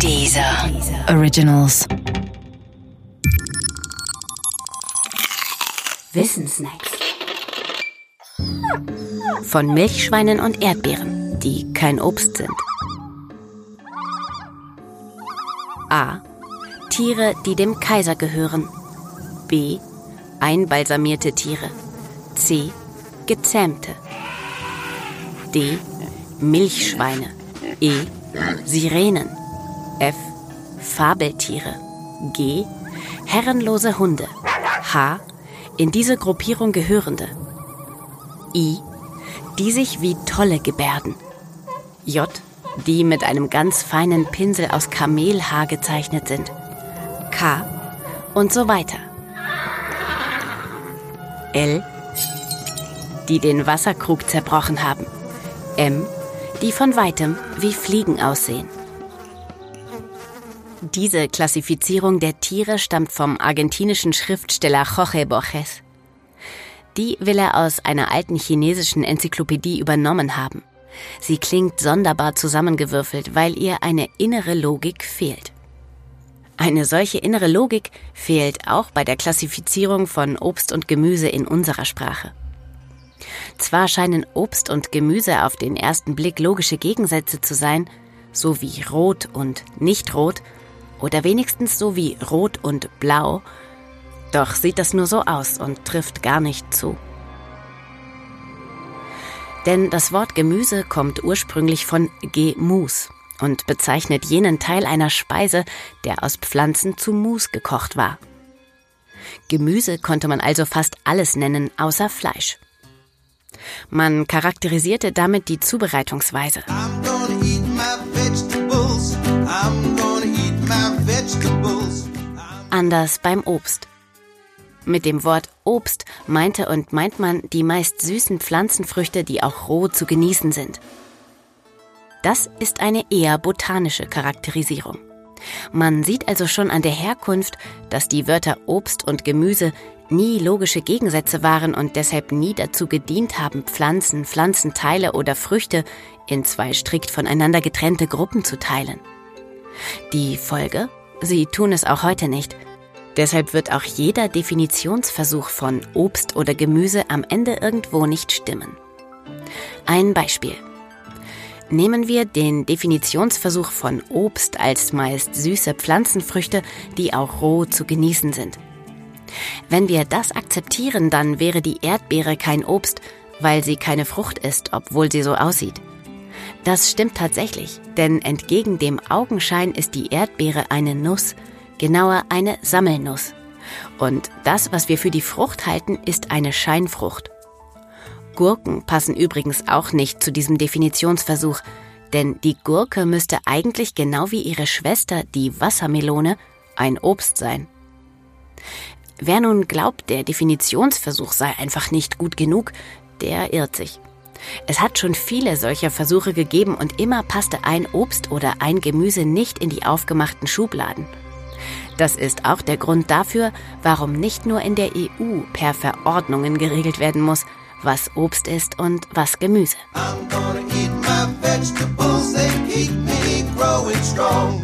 Dieser Originals. Wissensnacks. Von Milchschweinen und Erdbeeren, die kein Obst sind. A. Tiere, die dem Kaiser gehören. B. Einbalsamierte Tiere. C. Gezähmte. D. Milchschweine. E. Sirenen. F. Fabeltiere. G. Herrenlose Hunde. H. In diese Gruppierung gehörende. I. Die sich wie Tolle gebärden. J. Die mit einem ganz feinen Pinsel aus Kamelhaar gezeichnet sind. K. Und so weiter. L. Die den Wasserkrug zerbrochen haben. M. Die von weitem wie Fliegen aussehen. Diese Klassifizierung der Tiere stammt vom argentinischen Schriftsteller Jorge Borges. Die will er aus einer alten chinesischen Enzyklopädie übernommen haben. Sie klingt sonderbar zusammengewürfelt, weil ihr eine innere Logik fehlt. Eine solche innere Logik fehlt auch bei der Klassifizierung von Obst und Gemüse in unserer Sprache. Zwar scheinen Obst und Gemüse auf den ersten Blick logische Gegensätze zu sein, so wie rot und nicht rot, oder wenigstens so wie rot und blau, doch sieht das nur so aus und trifft gar nicht zu. Denn das Wort Gemüse kommt ursprünglich von Gemus und bezeichnet jenen Teil einer Speise, der aus Pflanzen zu Mus gekocht war. Gemüse konnte man also fast alles nennen, außer Fleisch. Man charakterisierte damit die Zubereitungsweise. Anders beim Obst. Mit dem Wort Obst meinte und meint man die meist süßen Pflanzenfrüchte, die auch roh zu genießen sind. Das ist eine eher botanische Charakterisierung. Man sieht also schon an der Herkunft, dass die Wörter Obst und Gemüse nie logische Gegensätze waren und deshalb nie dazu gedient haben, Pflanzen, Pflanzenteile oder Früchte in zwei strikt voneinander getrennte Gruppen zu teilen. Die Folge? Sie tun es auch heute nicht. Deshalb wird auch jeder Definitionsversuch von Obst oder Gemüse am Ende irgendwo nicht stimmen. Ein Beispiel. Nehmen wir den Definitionsversuch von Obst als meist süße Pflanzenfrüchte, die auch roh zu genießen sind. Wenn wir das akzeptieren, dann wäre die Erdbeere kein Obst, weil sie keine Frucht ist, obwohl sie so aussieht. Das stimmt tatsächlich, denn entgegen dem Augenschein ist die Erdbeere eine Nuss, genauer eine Sammelnuss. Und das, was wir für die Frucht halten, ist eine Scheinfrucht. Gurken passen übrigens auch nicht zu diesem Definitionsversuch, denn die Gurke müsste eigentlich genau wie ihre Schwester, die Wassermelone, ein Obst sein. Wer nun glaubt, der Definitionsversuch sei einfach nicht gut genug, der irrt sich. Es hat schon viele solcher Versuche gegeben und immer passte ein Obst oder ein Gemüse nicht in die aufgemachten Schubladen. Das ist auch der Grund dafür, warum nicht nur in der EU per Verordnungen geregelt werden muss, was Obst ist und was Gemüse. Komm